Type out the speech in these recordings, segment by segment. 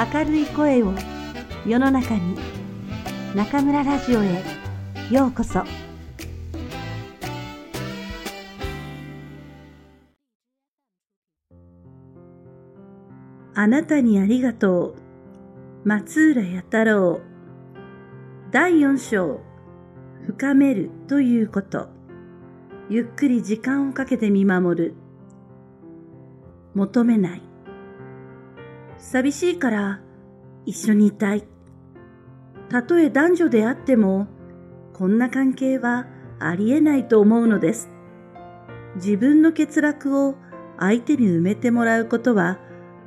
明るい声を世の中に中村ラジオへようこそ。あなたにありがとう。松浦弥太郎。第四章。深めるということ。ゆっくり時間をかけて見守る。求めない。寂しいから一緒にいたい。たとえ男女であっても、こんな関係はありえないと思うのです。自分の欠落を相手に埋めてもらうことは、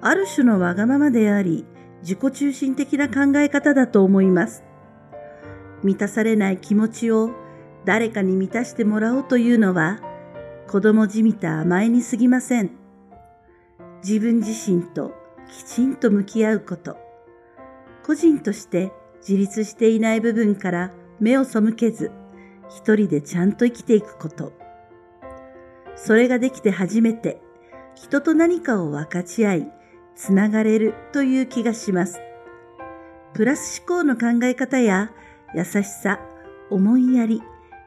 ある種のわがままであり、自己中心的な考え方だと思います。満たされない気持ちを誰かに満たしてもらおうというのは、子供じみた甘えにすぎません。自分自身ときちんと向き合うこと。個人として自立していない部分から目を背けず、一人でちゃんと生きていくこと。それができて初めて、人と何かを分かち合い、つながれるという気がします。プラス思考の考え方や優しさ、思いやり、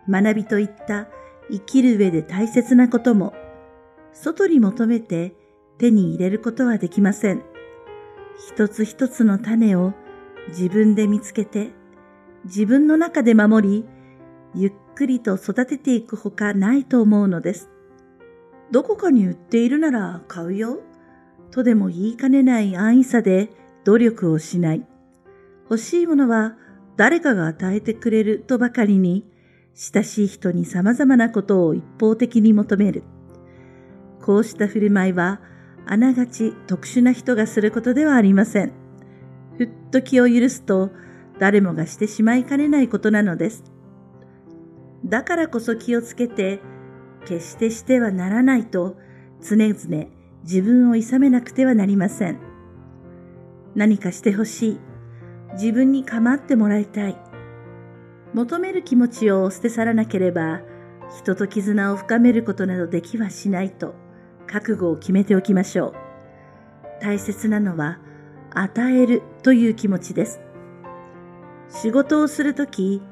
学びといった生きる上で大切なことも、外に求めて手に入れることはできません。一つ一つの種を自分で見つけて、自分の中で守り、ゆっくりと育てていくほかないと思うのです。どこかに売っているなら買うよ、とでも言いかねない安易さで努力をしない。欲しいものは誰かが与えてくれるとばかりに、親しい人に様々なことを一方的に求める。こうした振る舞いは、あながち特殊な人がすることではありません。ふっと気を許すと誰もがしてしまいかねないことなのです。だからこそ気をつけて、決してしてはならないと常々自分を諌めなくてはなりません。何かしてほしい。自分に構ってもらいたい。求める気持ちを捨て去らなければ、人と絆を深めることなどできはしないと覚悟を決めておきましょう。大切なのは与えるという気持ちです。仕事をするとき、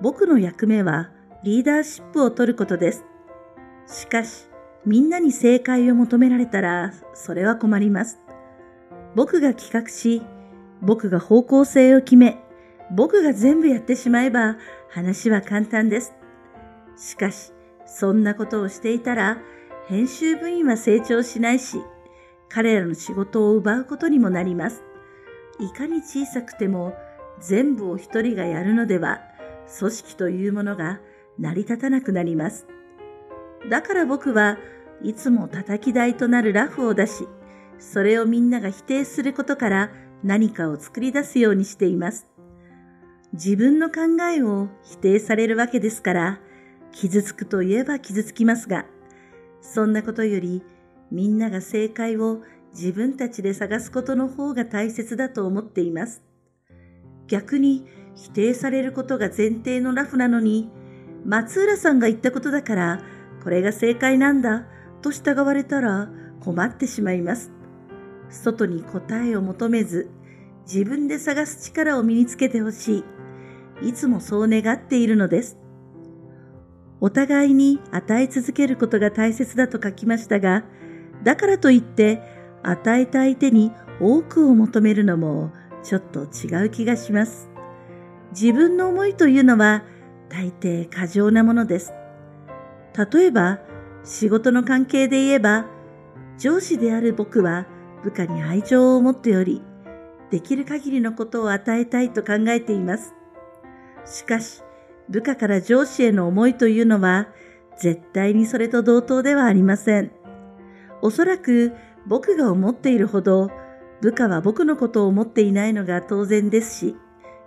僕の役目はリーダーシップを取ることです。しかし、みんなに正解を求められたら、それは困ります。僕が企画し、僕が方向性を決め、僕が全部やってしまえば話は簡単です。しかし、そんなことをしていたら、編集部員は成長しないし、彼らの仕事を奪うことにもなります。いかに小さくても全部を一人がやるのでは、組織というものが成り立たなくなります。だから僕はいつも叩き台となるラフを出し、それをみんなが否定することから何かを作り出すようにしています。自分の考えを否定されるわけですから、傷つくといえば傷つきますが、そんなことよりみんなが正解を自分たちで探すことの方が大切だと思っています。逆に否定されることが前提のラフなのに、松浦さんが言ったことだからこれが正解なんだと従われたら困ってしまいます。外に答えを求めず自分で探す力を身につけてほしい。いつもそう願っているのです。お互いに与え続けることが大切だと書きましたが、だからといって与えた相手に多くを求めるのもちょっと違う気がします。自分の思いというのは大抵過剰なものです。例えば仕事の関係で言えば上司である僕は部下に愛情を持っておりできる限りのことを与えたいと考えています。しかし部下から上司への思いというのは、絶対にそれと同等ではありません。おそらく僕が思っているほど、部下は僕のことを思っていないのが当然ですし、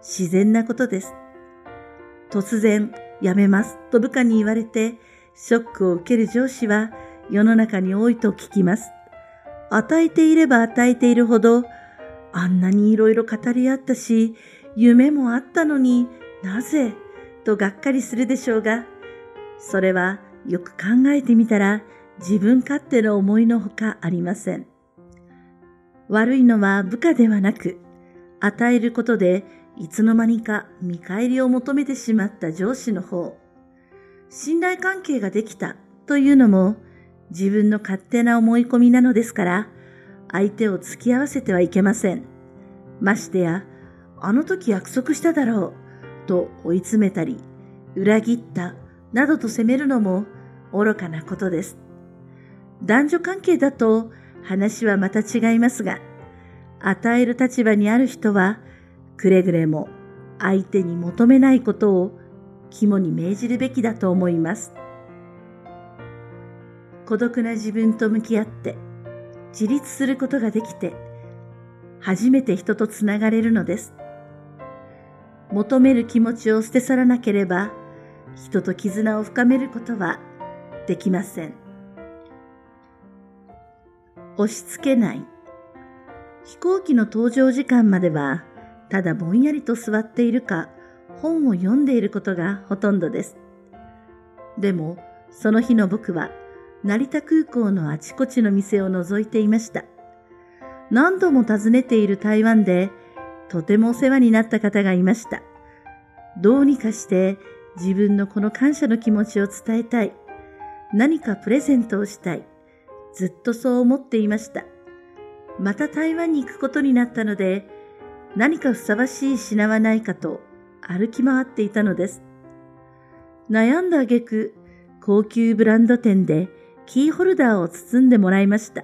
自然なことです。突然、辞めますと部下に言われて、ショックを受ける上司は世の中に多いと聞きます。与えていれば与えているほど、あんなにいろいろ語り合ったし、夢もあったのになぜとがっかりするでしょうが、それはよく考えてみたら自分勝手の思いのほかありません。悪いのは部下ではなく、与えることでいつの間にか見返りを求めてしまった上司の方。信頼関係ができたというのも自分の勝手な思い込みなのですから、相手を付き合わせてはいけません。ましてや、あの時約束しただろうと追い詰めたり、裏切ったなどと責めるのも愚かなことです。男女関係だと話はまた違いますが、与える立場にある人は、くれぐれも相手に求めないことを肝に銘じるべきだと思います。孤独な自分と向き合って自立することができて初めて人とつながれるのです。求める気持ちを捨て去らなければ人と絆を深めることはできません。押し付けない。飛行機の搭乗時間まではただぼんやりと座っているか本を読んでいることがほとんどです。でも、その日の僕は、成田空港のあちこちの店を覗いていました。何度も訪ねている台湾で、とてもお世話になった方がいました。どうにかして自分のこの感謝の気持ちを伝えたい。何かプレゼントをしたい。ずっとそう思っていました。また台湾に行くことになったので、何かふさわしい品はないかと歩き回っていたのです。悩んだ挙句、高級ブランド店でキーホルダーを包んでもらいました。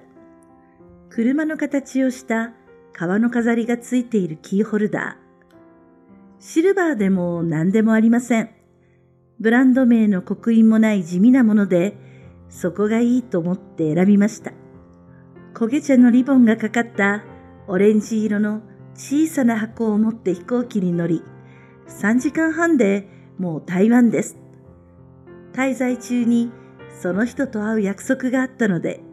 車の形をした革の飾りがついているキーホルダー。シルバーでも何でもありません。ブランド名の刻印もない地味なもので、そこがいいと思って選びました。焦げ茶のリボンがかかったオレンジ色の小さな箱を持って飛行機に乗り、3時間半でもう台湾です。滞在中にその人と会う約束があったので、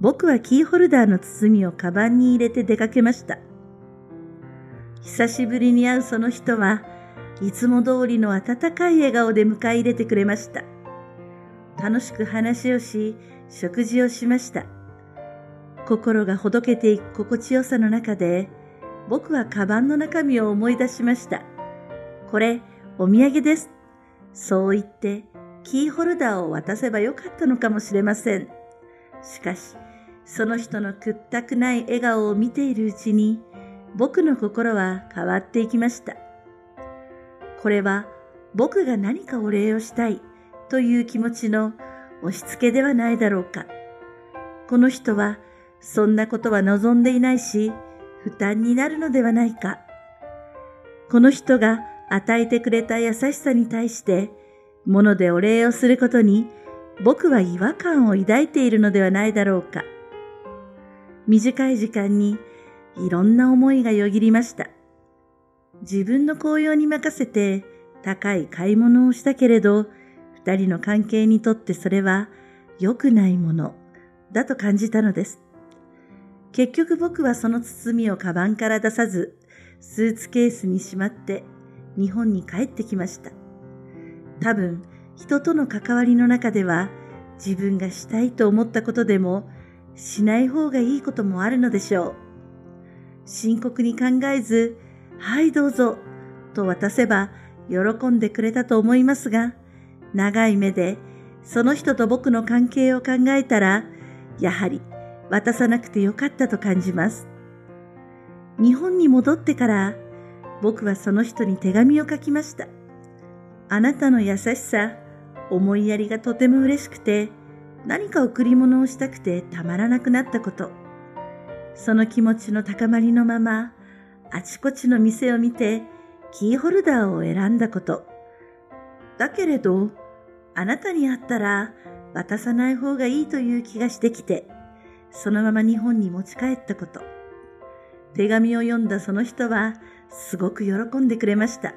僕はキーホルダーの包みをカバンに入れて出かけました。久しぶりに会うその人はいつも通りの温かい笑顔で迎え入れてくれました。楽しく話をし、食事をしました。心がほどけていく心地よさの中で、僕はカバンの中身を思い出しました。これ、お土産です。そう言って、キーホルダーを渡せばよかったのかもしれません。しかし、その人の屈託ない笑顔を見ているうちに、僕の心は変わっていきました。これは、僕が何かお礼をしたいという気持ちの押し付けではないだろうか。この人は、そんなことは望んでいないし、負担になるのではないか。この人が与えてくれた優しさに対して、物でお礼をすることに僕は違和感を抱いているのではないだろうか。短い時間にいろんな思いがよぎりました。自分の紅葉に任せて高い買い物をしたけれど、二人の関係にとってそれは良くないものだと感じたのです。結局僕はその包みをカバンから出さず、スーツケースにしまって日本に帰ってきました。多分、人との関わりの中では自分がしたいと思ったことでもしない方がいいこともあるのでしょう。深刻に考えず、はいどうぞと渡せば喜んでくれたと思いますが、長い目でその人と僕の関係を考えたら、やはり渡さなくてよかったと感じます。日本に戻ってから僕はその人に手紙を書きました。あなたの優しさ、思いやりがとても嬉しくて、何か贈り物をしたくてたまらなくなったこと。その気持ちの高まりのまま、あちこちの店を見て、キーホルダーを選んだこと。だけれど、あなたに会ったら渡さない方がいいという気がしてきて、そのまま日本に持ち帰ったこと。手紙を読んだその人はすごく喜んでくれました。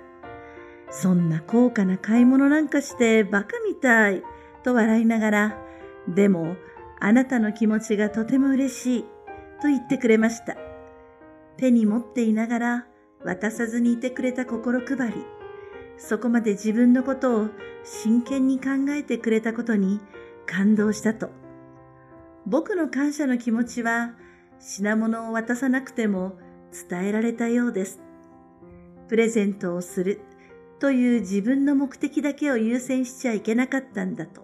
そんな高価な買い物なんかしてバカみたいと笑いながら、でもあなたの気持ちがとても嬉しいと言ってくれました。手に持っていながら渡さずにいてくれた心配り、そこまで自分のことを真剣に考えてくれたことに感動したと。僕の感謝の気持ちは品物を渡さなくても伝えられたようです。プレゼントをするという自分の目的だけを優先しちゃいけなかったんだと、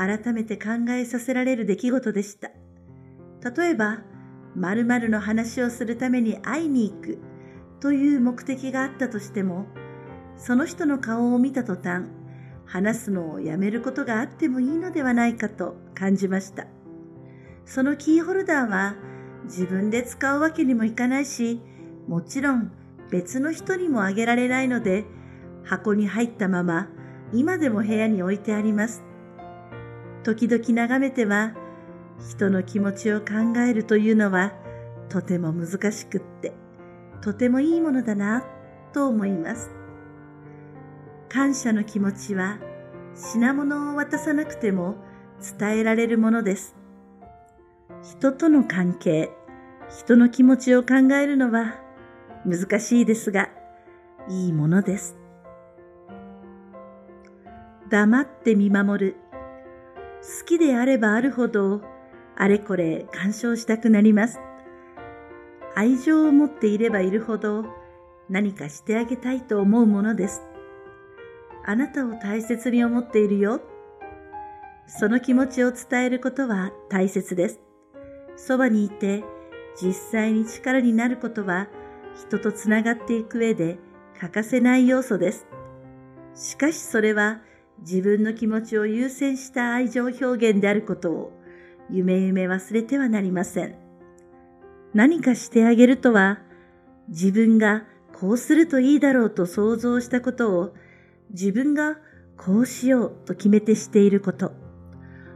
改めて考えさせられる出来事でした。例えば、〇〇の話をするために会いに行くという目的があったとしても、その人の顔を見た途端、話すのをやめることがあってもいいのではないかと感じました。そのキーホルダーは自分で使うわけにもいかないし、もちろん別の人にもあげられないので、箱に入ったまま今でも部屋に置いてあります。時々眺めては、人の気持ちを考えるというのはとても難しくって、とてもいいものだなと思います。感謝の気持ちは品物を渡さなくても伝えられるものです。人との関係、人の気持ちを考えるのは難しいですが、いいものです。黙って見守る。好きであればあるほど、あれこれ干渉したくなります。愛情を持っていればいるほど、何かしてあげたいと思うものです。あなたを大切に思っているよ。その気持ちを伝えることは大切です。そばにいて実際に力になることは人とつながっていく上で欠かせない要素です。しかしそれは自分の気持ちを優先した愛情表現であることを夢夢忘れてはなりません。何かしてあげるとは自分がこうするといいだろうと想像したことを自分がこうしようと決めてしていること。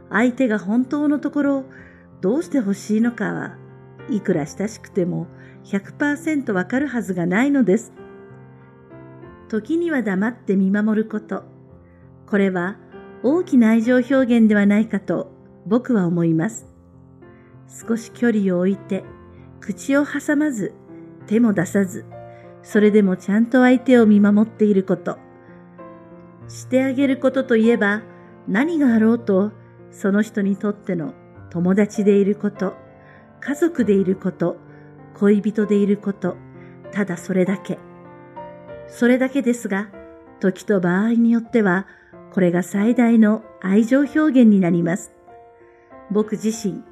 相手が本当のところどうして欲しいのかはいくら親しくても100%わかるはずがないのです。時には黙って見守ること。これは大きな愛情表現ではないかと僕は思います。少し距離を置いて、口を挟まず、手も出さず、それでもちゃんと相手を見守っていること。してあげることといえば、何があろうと、その人にとっての友達でいること、家族でいること、恋人でいること、ただそれだけ。それだけですが、時と場合によっては、これが最大の愛情表現になります。僕自身、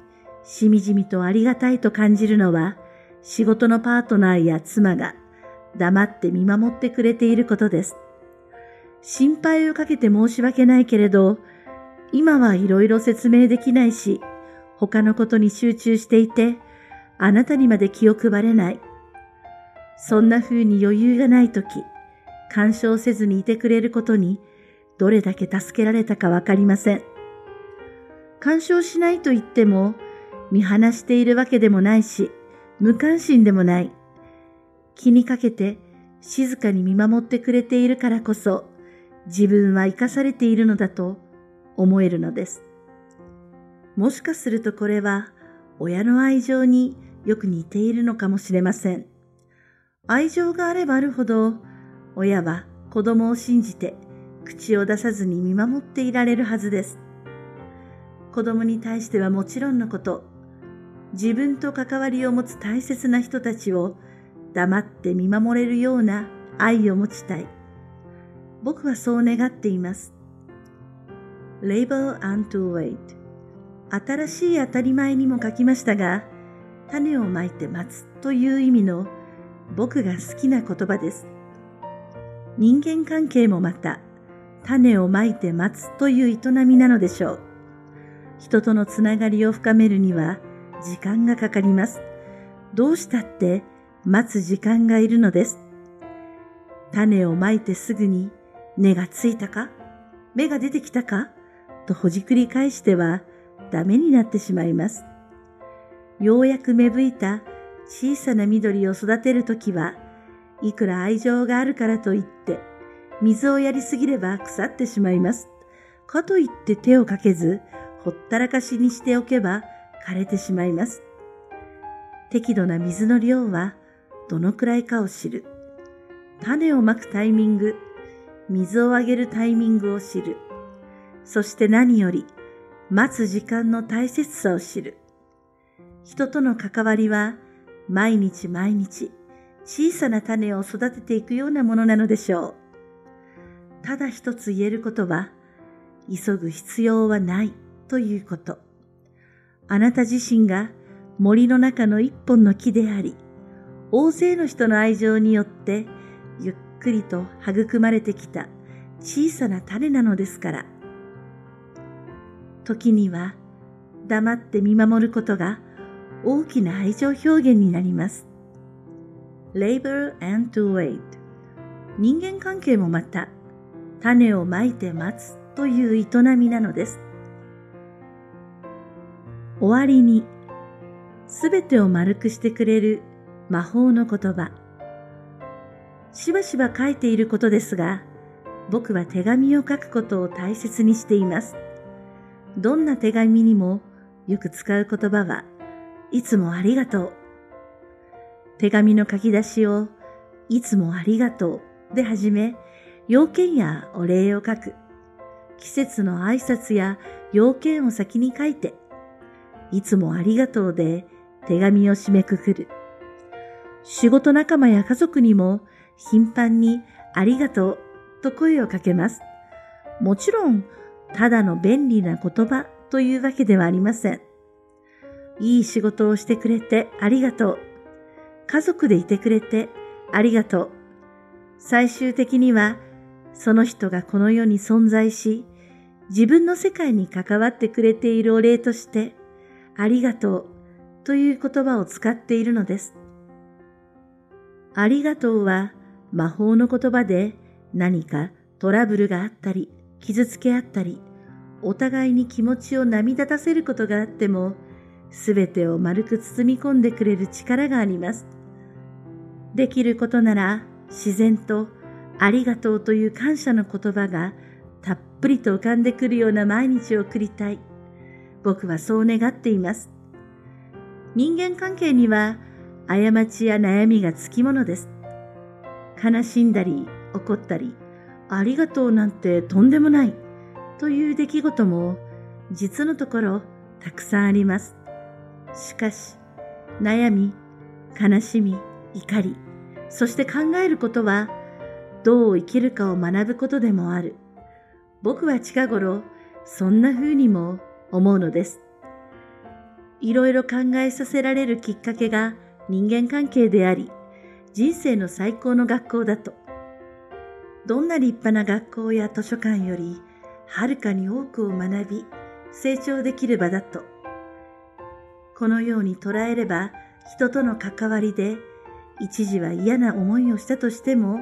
しみじみとありがたいと感じるのは、仕事のパートナーや妻が黙って見守ってくれていることです。心配をかけて申し訳ないけれど、今はいろいろ説明できないし、他のことに集中していて、あなたにまで気を配れない。そんな風に余裕がないとき、干渉せずにいてくれることに、どれだけ助けられたかわかりません。干渉しないと言っても、見放しているわけでもないし、無関心でもない。気にかけて静かに見守ってくれているからこそ、自分は生かされているのだと思えるのです。もしかするとこれは親の愛情によく似ているのかもしれません。愛情があればあるほど親は子供を信じて口を出さずに見守っていられるはずです。子供に対してはもちろんのこと、自分と関わりを持つ大切な人たちを黙って見守れるような愛を持ちたい。僕はそう願っています。Label and to wait 新しい当たり前にも書きましたが、種をまいて待つという意味の僕が好きな言葉です。人間関係もまた、種をまいて待つという営みなのでしょう。人とのつながりを深めるには時間がかかります。どうしたって待つ時間がいるのです。種をまいてすぐに根がついたか芽が出てきたかとほじくり返してはダメになってしまいます。ようやく芽吹いた小さな緑を育てるときは、いくら愛情があるからといって、水をやりすぎれば腐ってしまいます。かといって手をかけず、ほったらかしにしておけば枯れてしまいます。適度な水の量はどのくらいかを知る。種をまくタイミング、水をあげるタイミングを知る。そして何より待つ時間の大切さを知る。人との関わりは毎日毎日小さな種を育てていくようなものなのでしょう。ただ一つ言えることは、急ぐ必要はないということ。あなた自身が森の中の一本の木であり、大勢の人の愛情によってゆっくりと育まれてきた小さな種なのですから。時には黙って見守ることが大きな愛情表現になります。labor and to wait 人間関係もまた種をまいて待つという営みなのです。終わりにすべてを丸くしてくれる魔法の言葉。しばしば書いていることですが、僕は手紙を書くことを大切にしています。どんな手紙にもよく使う言葉はいつもありがとう。手紙の書き出しをいつもありがとうで始め、要件やお礼を書く。季節の挨拶や要件を先に書いて、いつもありがとうで手紙を締めくくる。仕事仲間や家族にも頻繁にありがとうと声をかけます。もちろん、ただの便利な言葉というわけではありません。いい仕事をしてくれてありがとう。家族でいてくれてありがとう。最終的には、その人がこの世に存在し、自分の世界に関わってくれているお礼として、ありがとうという言葉を使っているのです。ありがとうは魔法の言葉で何かトラブルがあったり、傷つけ合ったり、お互いに気持ちを波立たせることがあっても、すべてを丸く包み込んでくれる力があります。できることなら自然とありがとうという感謝の言葉がたっぷりと浮かんでくるような毎日を送りたい。僕はそう願っています。人間関係には過ちや悩みがつきものです。悲しんだり怒ったり、ありがとうなんてとんでもないという出来事も実のところたくさんあります。しかし、悩み、悲しみ、怒り、そして考えることはどう生きるかを学ぶことでもある。僕は近頃そんな風にも思うのです。いろいろ考えさせられるきっかけが人間関係であり、人生の最高の学校だと。どんな立派な学校や図書館より、はるかに多くを学び、成長できる場だと。このように捉えれば、人との関わりで、一時は嫌な思いをしたとしても、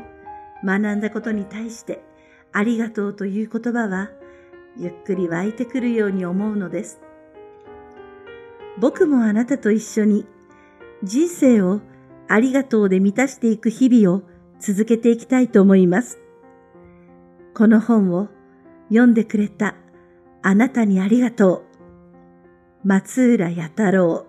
学んだことに対して、ありがとうという言葉は、ゆっくり湧いてくるように思うのです。僕もあなたと一緒に人生をありがとうで満たしていく日々を続けていきたいと思います。この本を読んでくれたあなたにありがとう。松浦弥太郎